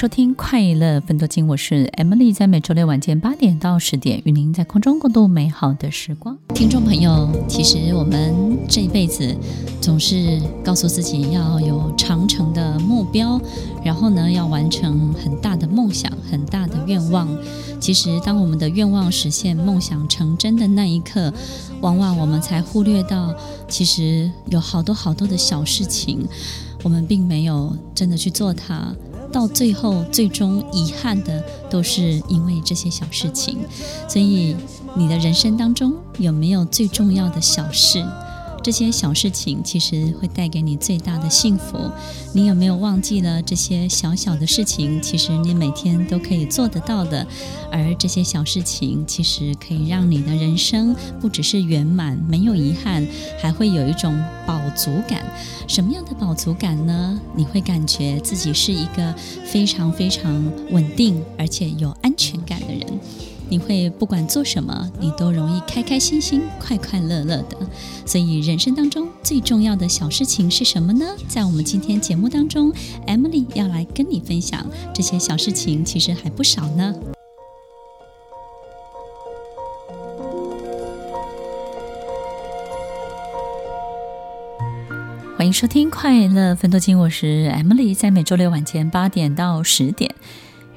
收听《快乐分多金》，我是 Emily，在每周六晚间八点到十点，与您在空中共度美好的时光。听众朋友，其实我们这一辈子总是告诉自己要有长程的目标，然后呢，要完成很大的梦想、很大的愿望。其实，当我们的愿望实现、梦想成真的那一刻，往往我们才忽略到，其实有好多好多的小事情，我们并没有真的去做它。到最后，最终遗憾的都是因为这些小事情。所以，你的人生当中有没有最重要的小事？这些小事情其实会带给你最大的幸福。你有没有忘记了这些小小的事情？其实你每天都可以做得到的。而这些小事情其实可以让你的人生不只是圆满，没有遗憾，还会有一种饱足感。什么样的饱足感呢？你会感觉自己是一个非常非常稳定而且有安全感的人。你会不管做什么，你都容易开开心心、快快乐乐的。所以，人生当中最重要的小事情是什么呢？在我们今天节目当中，Emily 要来跟你分享这些小事情，其实还不少呢。欢迎收听《快乐分多金》，我是 Emily，在每周六晚间八点到十点。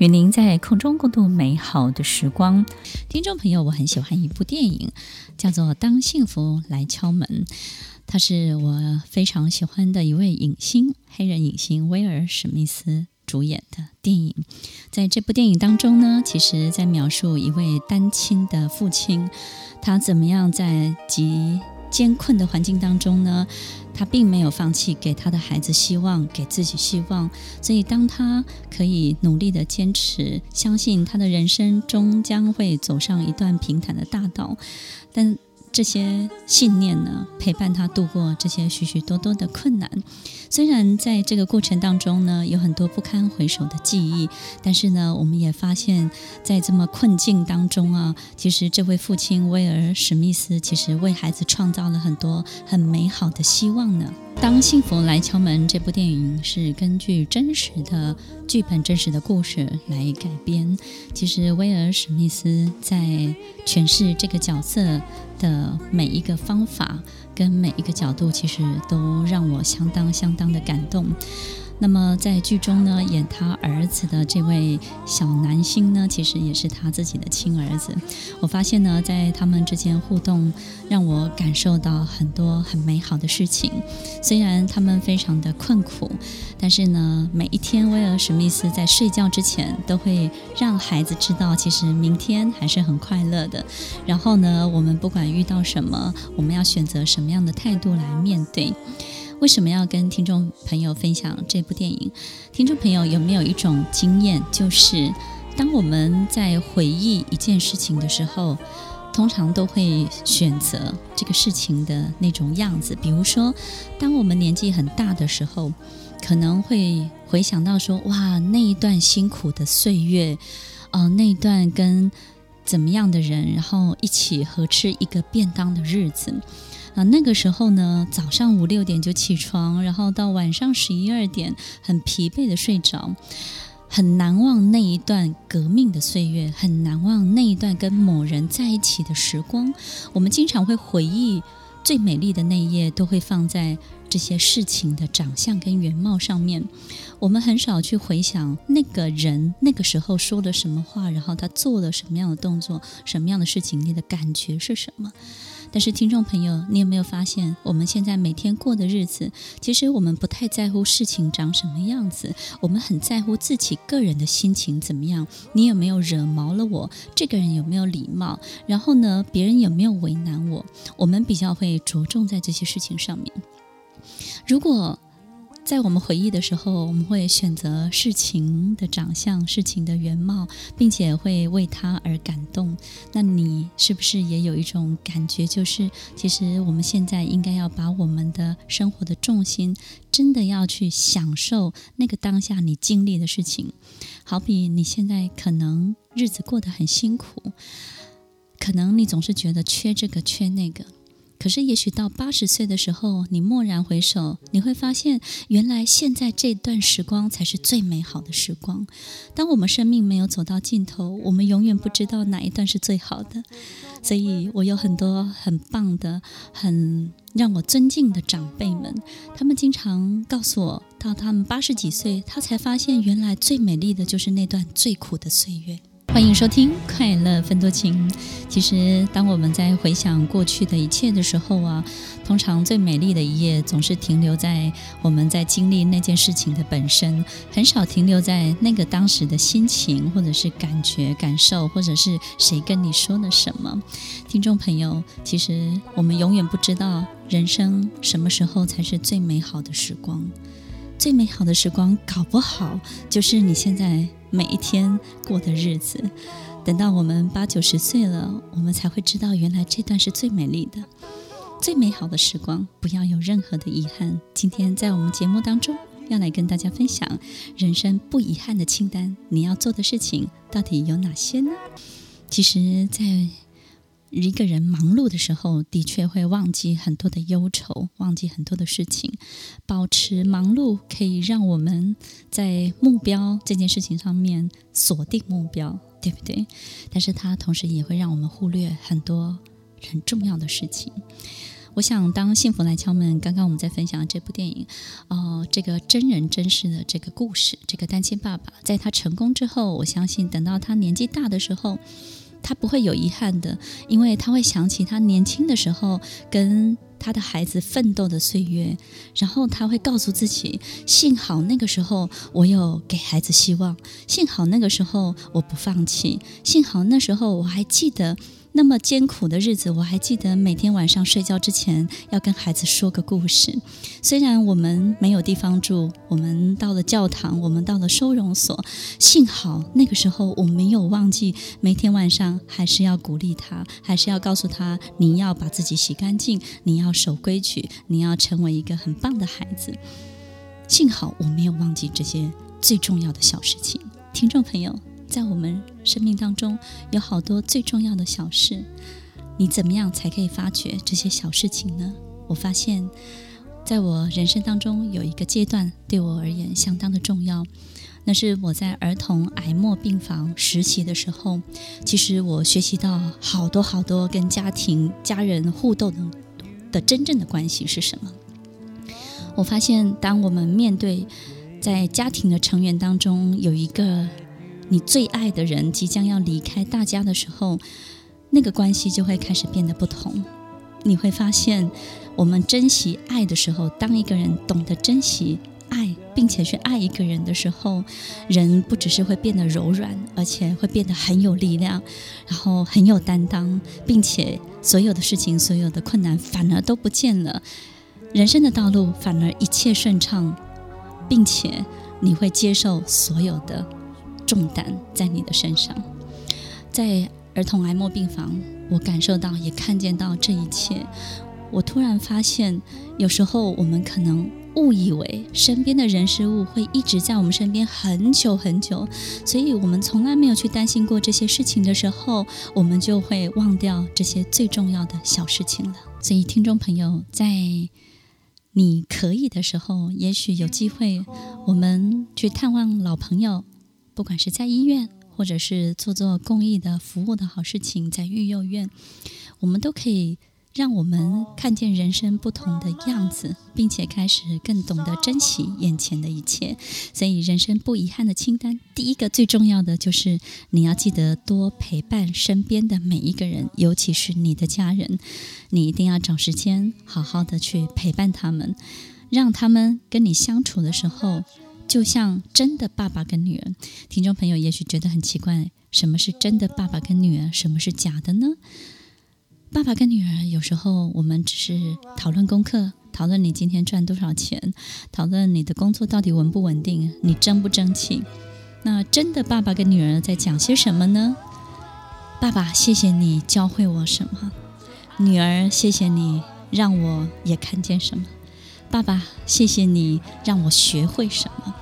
与您在空中共度美好的时光，听众朋友，我很喜欢一部电影，叫做《当幸福来敲门》，它是我非常喜欢的一位影星，黑人影星威尔史密斯主演的电影。在这部电影当中呢，其实在描述一位单亲的父亲，他怎么样在极艰困的环境当中呢，他并没有放弃给他的孩子希望，给自己希望。所以，当他可以努力的坚持，相信他的人生终将会走上一段平坦的大道，但这些信念呢，陪伴他度过这些许许多多的困难。虽然在这个过程当中呢，有很多不堪回首的记忆，但是呢，我们也发现，在这么困境当中啊，其实这位父亲威尔史密斯，其实为孩子创造了很多很美好的希望呢。当幸福来敲门这部电影是根据真实的剧本、真实的故事来改编。其实威尔史密斯在诠释这个角色的每一个方法跟每一个角度，其实都让我相当相当的感动。那么在剧中呢，演他儿子的这位小男星呢，其实也是他自己的亲儿子。我发现呢，在他们之间互动，让我感受到很多很美好的事情。虽然他们非常的困苦，但是呢，每一天威尔史密斯在睡觉之前，都会让孩子知道，其实明天还是很快乐的。然后呢，我们不管遇到什么，我们要选择什么样的态度来面对。为什么要跟听众朋友分享这部电影？听众朋友有没有一种经验，就是当我们在回忆一件事情的时候，通常都会选择这个事情的那种样子。比如说，当我们年纪很大的时候，可能会回想到说：“哇，那一段辛苦的岁月，哦、那一段跟怎么样的人，然后一起合吃一个便当的日子。”啊，那个时候呢，早上五六点就起床，然后到晚上十一二点很疲惫的睡着，很难忘那一段革命的岁月，很难忘那一段跟某人在一起的时光。我们经常会回忆最美丽的那一页，都会放在这些事情的长相跟原貌上面。我们很少去回想那个人那个时候说了什么话，然后他做了什么样的动作，什么样的事情，你的感觉是什么？但是，听众朋友，你有没有发现，我们现在每天过的日子，其实我们不太在乎事情长什么样子，我们很在乎自己个人的心情怎么样。你有没有惹毛了我？这个人有没有礼貌？然后呢，别人有没有为难我？我们比较会着重在这些事情上面。如果在我们回忆的时候，我们会选择事情的长相、事情的原貌，并且会为他而感动。那你是不是也有一种感觉，就是其实我们现在应该要把我们的生活的重心，真的要去享受那个当下你经历的事情？好比你现在可能日子过得很辛苦，可能你总是觉得缺这个缺那个。可是，也许到八十岁的时候，你蓦然回首，你会发现，原来现在这段时光才是最美好的时光。当我们生命没有走到尽头，我们永远不知道哪一段是最好的。所以我有很多很棒的、很让我尊敬的长辈们，他们经常告诉我，到他们八十几岁，他才发现，原来最美丽的就是那段最苦的岁月。欢迎收听《快乐分多情》。其实，当我们在回想过去的一切的时候啊，通常最美丽的一页总是停留在我们在经历那件事情的本身，很少停留在那个当时的心情，或者是感觉、感受，或者是谁跟你说了什么。听众朋友，其实我们永远不知道人生什么时候才是最美好的时光。最美好的时光，搞不好就是你现在每一天过的日子。等到我们八九十岁了，我们才会知道，原来这段是最美丽的、最美好的时光。不要有任何的遗憾。今天在我们节目当中，要来跟大家分享人生不遗憾的清单。你要做的事情到底有哪些呢？其实，在一个人忙碌的时候，的确会忘记很多的忧愁，忘记很多的事情。保持忙碌可以让我们在目标这件事情上面锁定目标，对不对？但是它同时也会让我们忽略很多很重要的事情。我想，当幸福来敲门，刚刚我们在分享这部电影，哦、这个真人真事的这个故事，这个单亲爸爸在他成功之后，我相信等到他年纪大的时候。他不会有遗憾的，因为他会想起他年轻的时候跟他的孩子奋斗的岁月，然后他会告诉自己：幸好那个时候我有给孩子希望，幸好那个时候我不放弃，幸好那时候我还记得。那么艰苦的日子，我还记得每天晚上睡觉之前要跟孩子说个故事。虽然我们没有地方住，我们到了教堂，我们到了收容所，幸好那个时候我没有忘记，每天晚上还是要鼓励他，还是要告诉他，你要把自己洗干净，你要守规矩，你要成为一个很棒的孩子。幸好我没有忘记这些最重要的小事情，听众朋友。在我们生命当中，有好多最重要的小事，你怎么样才可以发觉这些小事情呢？我发现，在我人生当中有一个阶段，对我而言相当的重要，那是我在儿童癌末病房实习的时候。其实我学习到好多好多跟家庭、家人互动的的真正的关系是什么。我发现，当我们面对在家庭的成员当中有一个。你最爱的人即将要离开大家的时候，那个关系就会开始变得不同。你会发现，我们珍惜爱的时候，当一个人懂得珍惜爱，并且去爱一个人的时候，人不只是会变得柔软，而且会变得很有力量，然后很有担当，并且所有的事情、所有的困难反而都不见了，人生的道路反而一切顺畅，并且你会接受所有的。重担在你的身上，在儿童癌末病房，我感受到也看见到这一切。我突然发现，有时候我们可能误以为身边的人事物会一直在我们身边很久很久，所以我们从来没有去担心过这些事情的时候，我们就会忘掉这些最重要的小事情了。所以，听众朋友，在你可以的时候，也许有机会，我们去探望老朋友。不管是在医院，或者是做做公益的服务的好事情，在育幼院，我们都可以让我们看见人生不同的样子，并且开始更懂得珍惜眼前的一切。所以，人生不遗憾的清单，第一个最重要的就是你要记得多陪伴身边的每一个人，尤其是你的家人。你一定要找时间好好的去陪伴他们，让他们跟你相处的时候，就像真的爸爸跟女儿。听众朋友也许觉得很奇怪，什么是真的爸爸跟女儿？什么是假的呢？爸爸跟女儿有时候我们只是讨论功课，讨论你今天赚多少钱，讨论你的工作到底稳不稳定，你争不争气。那真的爸爸跟女儿在讲些什么呢？爸爸，谢谢你教会我什么；女儿，谢谢你让我也看见什么。爸爸，谢谢你让我学会什么。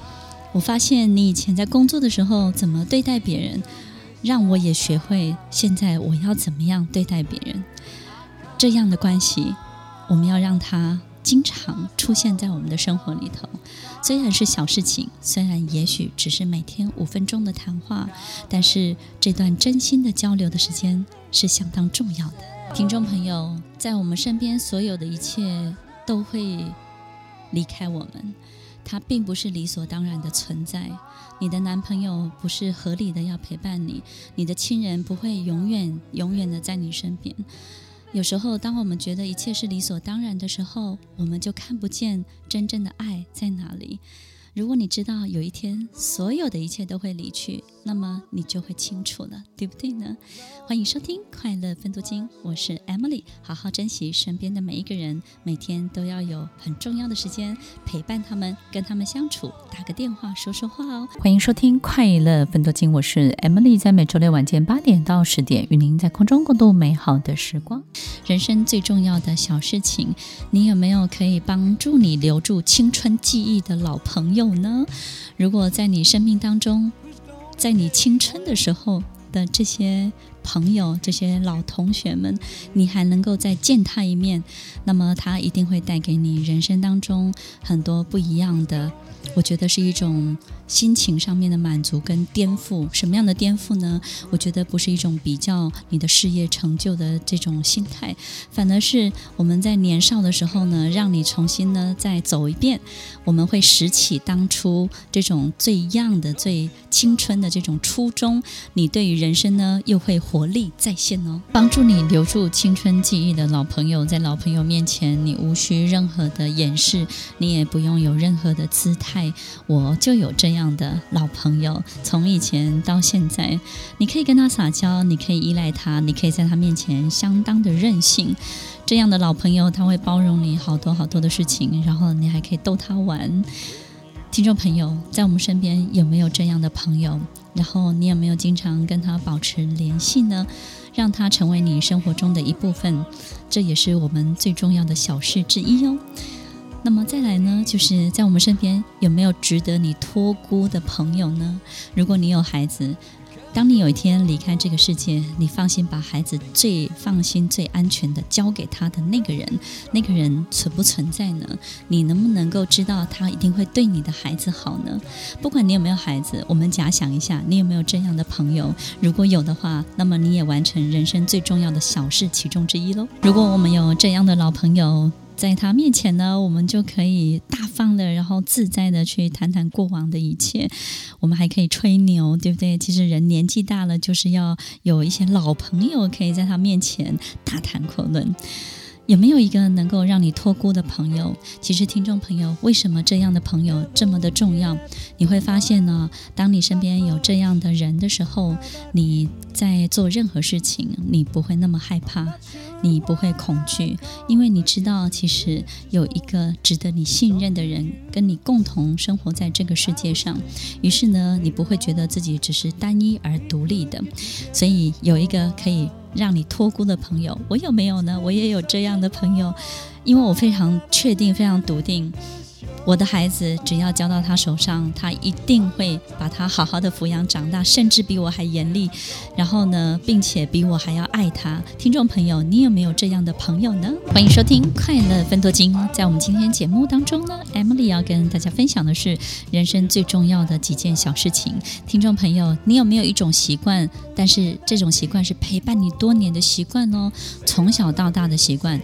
我发现你以前在工作的时候怎么对待别人。让我也学会现在我要怎么样对待别人，这样的关系，我们要让它经常出现在我们的生活里头。虽然是小事情，虽然也许只是每天五分钟的谈话，但是这段真心的交流的时间是相当重要的。听众朋友，在我们身边所有的一切都会离开我们。他并不是理所当然的存在，你的男朋友不是合理的要陪伴你，你的亲人不会永远永远的在你身边。有时候，当我们觉得一切是理所当然的时候，我们就看不见真正的爱在哪里。如果你知道有一天所有的一切都会离去，那么你就会清楚了，对不对呢？欢迎收听《快乐分多金》，我是 Emily，好好珍惜身边的每一个人，每天都要有很重要的时间陪伴他们，跟他们相处，打个电话说说话哦。欢迎收听《快乐分多金》，我是 Emily，在每周六晚间八点到十点，与您在空中共度美好的时光。人生最重要的小事情，你有没有可以帮助你留住青春记忆的老朋友？有呢？如果在你生命当中，在你青春的时候的这些朋友、这些老同学们，你还能够再见他一面，那么他一定会带给你人生当中很多不一样的。我觉得是一种心情上面的满足跟颠覆。什么样的颠覆呢？我觉得不是一种比较你的事业成就的这种心态，反而是我们在年少的时候呢，让你重新呢再走一遍。我们会拾起当初这种最一样的、最青春的这种初衷。你对于人生呢又会活力再现哦，帮助你留住青春记忆的老朋友，在老朋友面前，你无需任何的掩饰，你也不用有任何的姿态。我就有这样样的老朋友，从以前到现在，你可以跟他撒娇，你可以依赖他，你可以在他面前相当的任性。这样的老朋友，他会包容你好多好多的事情，然后你还可以逗他玩。听众朋友，在我们身边有没有这样的朋友？然后你有没有经常跟他保持联系呢？让他成为你生活中的一部分，这也是我们最重要的小事之一哟。那么再来呢，就是在我们身边有没有值得你托孤的朋友呢？如果你有孩子，当你有一天离开这个世界，你放心把孩子最放心、最安全的交给他的那个人，那个人存不存在呢？你能不能够知道他一定会对你的孩子好呢？不管你有没有孩子，我们假想一下，你有没有这样的朋友？如果有的话，那么你也完成人生最重要的小事其中之一喽。如果我们有这样的老朋友，在他面前呢，我们就可以大方的，然后自在的去谈谈过往的一切。我们还可以吹牛，对不对？其实人年纪大了，就是要有一些老朋友可以在他面前大谈阔论。有没有一个能够让你托孤的朋友？其实，听众朋友，为什么这样的朋友这么的重要？你会发现呢，当你身边有这样的人的时候，你在做任何事情，你不会那么害怕，你不会恐惧，因为你知道，其实有一个值得你信任的人跟你共同生活在这个世界上。于是呢，你不会觉得自己只是单一而独立的，所以有一个可以。让你托孤的朋友，我有没有呢？我也有这样的朋友，因为我非常确定、非常笃定，我的孩子只要交到他手上，他一定会把他好好的抚养长大，甚至比我还严厉。然后呢，并且比我还要爱他。听众朋友，你有没有这样的朋友呢？欢迎收听《快乐分多金》。在我们今天节目当中呢，Emily 要跟大家分享的是人生最重要的几件小事情。听众朋友，你有没有一种习惯？但是这种习惯是陪伴你多年的习惯哦，从小到大的习惯。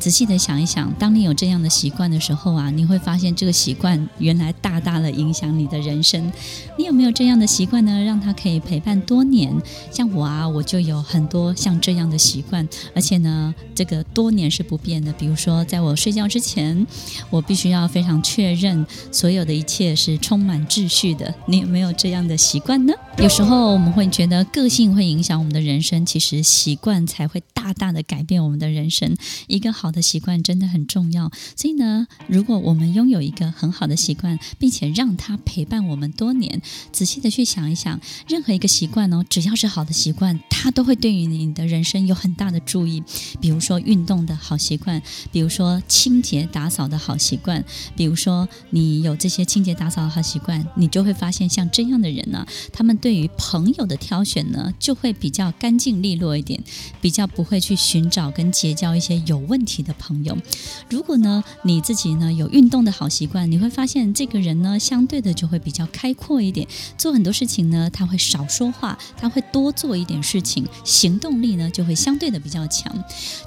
仔细的想一想，当你有这样的习惯的时候啊，你会发现这个习惯原来大大的影响你的人生。你有没有这样的习惯呢？让它可以陪伴多年？像我啊，我就有很多像这样的习惯，而且呢，这个多年是不变的。比如说，在我睡觉之前，我必须要非常确认所有的一切是充满秩序的。你有没有这样的习惯呢？有时候我们会觉得个性会影响我们的人生，其实习惯才会大大的改变我们的人生。一个好的习惯真的很重要，所以呢，如果我们拥有一个很好的习惯，并且让它陪伴我们多年，仔细的去想一想，任何一个习惯哦，只要是好的习惯，它都会对于你的人生有很大的注意。比如说运动的好习惯，比如说清洁打扫的好习惯，比如说你有这些清洁打扫的好习惯，你就会发现像这样的人呢，他们对于朋友的挑选呢，就会比较干净利落一点，比较不会去寻找跟结交一些有问题你的朋友。如果呢，你自己呢有运动的好习惯，你会发现这个人呢相对的就会比较开阔一点，做很多事情呢他会少说话，他会多做一点事情，行动力呢就会相对的比较强。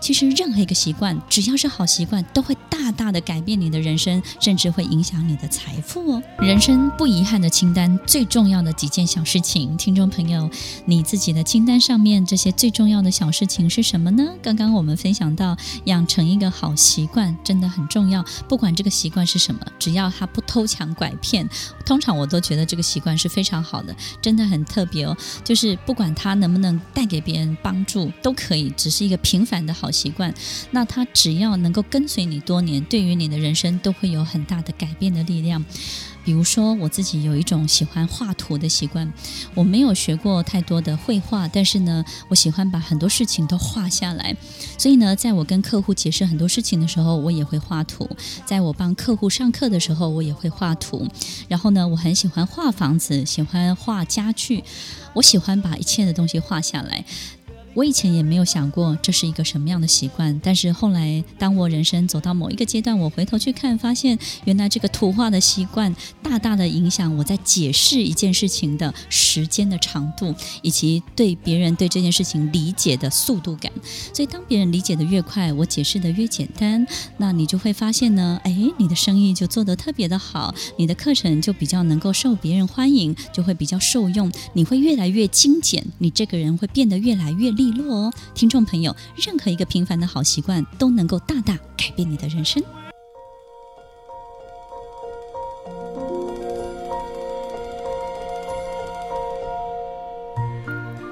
其实任何一个习惯，只要是好习惯，都会大大的改变你的人生，甚至会影响你的财富哦。人生不遗憾的清单，最重要的几件小事情，听众朋友，你自己的清单上面这些最重要的小事情是什么呢？刚刚我们分享到养成。一个好习惯真的很重要，不管这个习惯是什么，只要他不偷抢拐骗，通常我都觉得这个习惯是非常好的，真的很特别哦。就是不管他能不能带给别人帮助，都可以，只是一个平凡的好习惯。那他只要能够跟随你多年，对于你的人生都会有很大的改变的力量。比如说，我自己有一种喜欢画图的习惯。我没有学过太多的绘画，但是呢，我喜欢把很多事情都画下来。所以呢，在我跟客户解释很多事情的时候，我也会画图；在我帮客户上课的时候，我也会画图。然后呢，我很喜欢画房子，喜欢画家具，我喜欢把一切的东西画下来。我以前也没有想过这是一个什么样的习惯，但是后来当我人生走到某一个阶段，我回头去看，发现原来这个图画的习惯大大的影响我在解释一件事情的时间的长度，以及对别人对这件事情理解的速度感。所以当别人理解的越快，我解释的越简单，那你就会发现呢，哎，你的生意就做得特别的好，你的课程就比较能够受别人欢迎，就会比较受用，你会越来越精简，你这个人会变得越来越厉。利落哦，听众朋友，任何一个平凡的好习惯都能够大大改变你的人生。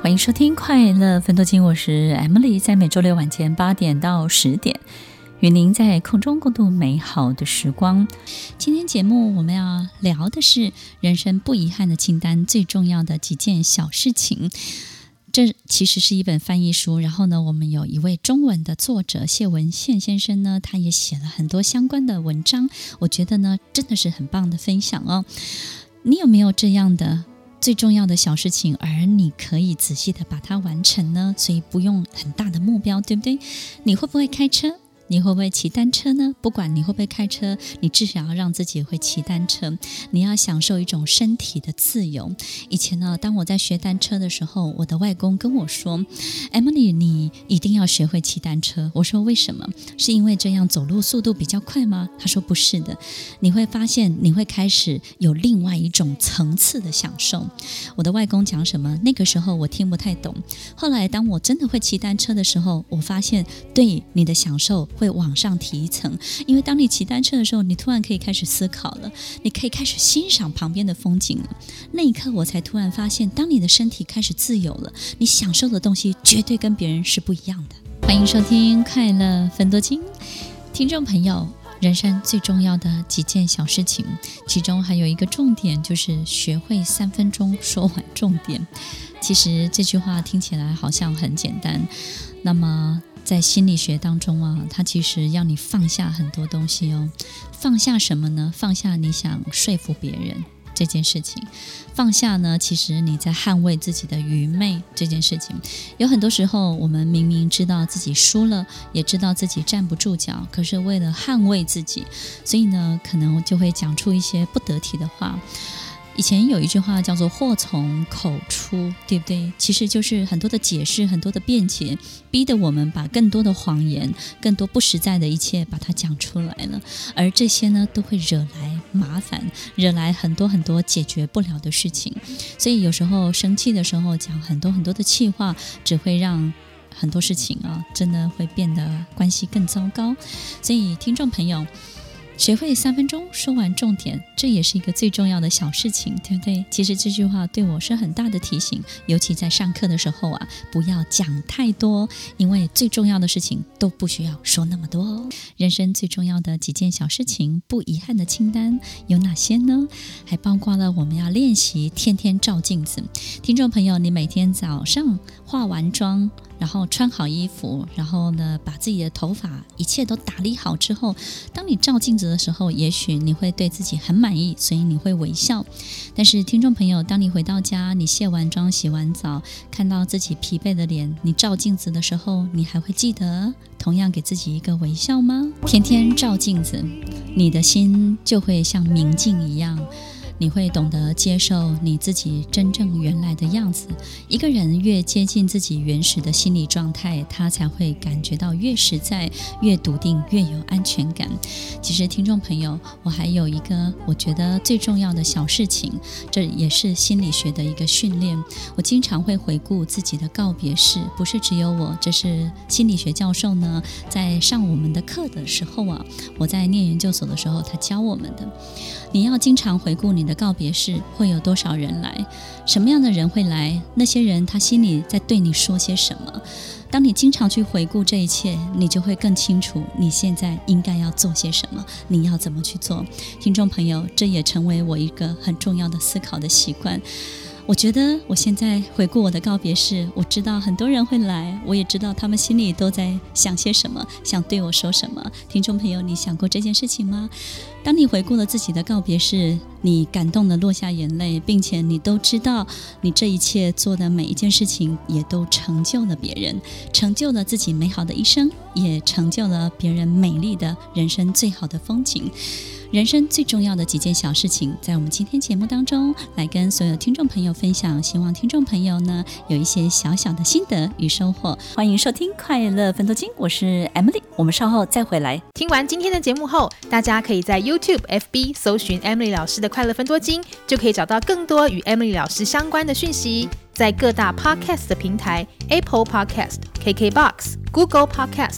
欢迎收听《快乐分多金》，我是 Emily，在每周六晚间八点到十点，与您在空中共度美好的时光。今天节目我们要聊的是人生不遗憾的清单，最重要的几件小事情。这其实是一本翻译书，然后呢，我们有一位中文的作者谢文宪先生呢，他也写了很多相关的文章，我觉得呢，真的是很棒的分享哦。你有没有这样的最重要的小事情，而你可以仔细的把它完成呢？所以不用很大的目标，对不对？你会不会开车？你会不会骑单车呢？不管你会不会开车，你至少要让自己会骑单车。你要享受一种身体的自由。以前呢，当我在学单车的时候，我的外公跟我说：“Emily，你一定要学会骑单车。”我说：“为什么？是因为这样走路速度比较快吗？”他说：“不是的，你会发现你会开始有另外一种层次的享受。”我的外公讲什么？那个时候我听不太懂。后来当我真的会骑单车的时候，我发现对你的享受。会往上提一层，因为当你骑单车的时候，你突然可以开始思考了，你可以开始欣赏旁边的风景了。那一刻，我才突然发现，当你的身体开始自由了，你享受的东西绝对跟别人是不一样的。欢迎收听《快乐分多金》，听众朋友，人生最重要的几件小事情，其中还有一个重点，就是学会三分钟说完重点。其实这句话听起来好像很简单。那么在心理学当中啊，它其实要你放下很多东西哦。放下什么呢？放下你想说服别人这件事情。放下呢，其实你在捍卫自己的愚昧这件事情。有很多时候，我们明明知道自己输了，也知道自己站不住脚，可是为了捍卫自己，所以呢，可能就会讲出一些不得体的话。以前有一句话叫做“祸从口出”，对不对？其实就是很多的解释，很多的辩解，逼得我们把更多的谎言、更多不实在的一切把它讲出来了。而这些呢，都会惹来麻烦，惹来很多很多解决不了的事情。所以有时候生气的时候讲很多很多的气话，只会让很多事情啊，真的会变得关系更糟糕。所以听众朋友。学会三分钟说完重点，这也是一个最重要的小事情，对不对？其实这句话对我是很大的提醒，尤其在上课的时候啊，不要讲太多，因为最重要的事情都不需要说那么多哦。人生最重要的几件小事情，不遗憾的清单有哪些呢？还包括了我们要练习天天照镜子。听众朋友，你每天早上化完妆，然后穿好衣服，然后呢，把自己的头发一切都打理好之后，当你照镜子的时候，也许你会对自己很满意，所以你会微笑。但是，听众朋友，当你回到家，你卸完妆、洗完澡，看到自己疲惫的脸，你照镜子的时候，你还会记得同样给自己一个微笑吗？天天照镜子，你的心就会像明镜一样。你会懂得接受你自己真正原来的样子。一个人越接近自己原始的心理状态，他才会感觉到越实在、越笃定、越有安全感。其实，听众朋友，我还有一个我觉得最重要的小事情，这也是心理学的一个训练。我经常会回顾自己的告别式，不是只有我，这是心理学教授呢，在上我们的课的时候啊，我在念研究所的时候，他教我们的。你要经常回顾你的告别式，会有多少人来？什么样的人会来？那些人他心里在对你说些什么？当你经常去回顾这一切，你就会更清楚你现在应该要做些什么，你要怎么去做。听众朋友，这也成为我一个很重要的思考的习惯。我觉得我现在回顾我的告别式，我知道很多人会来，我也知道他们心里都在想些什么，想对我说什么。听众朋友，你想过这件事情吗？当你回顾了自己的告别式，你感动的落下眼泪，并且你都知道，你这一切做的每一件事情，也都成就了别人，成就了自己美好的一生，也成就了别人美丽的人生最好的风景。人生最重要的几件小事情，在我们今天节目当中来跟所有听众朋友分享，希望听众朋友呢有一些小小的心得与收获。欢迎收听《快乐分多金》，我是 Emily，我们稍后再回来。听完今天的节目后，大家可以在 YouTube、FB 搜寻 Emily 老师的《快乐分多金》，就可以找到更多与 Emily 老师相关的讯息。在各大 Podcast 的平台，Apple Podcast、KKBox、Google Podcast、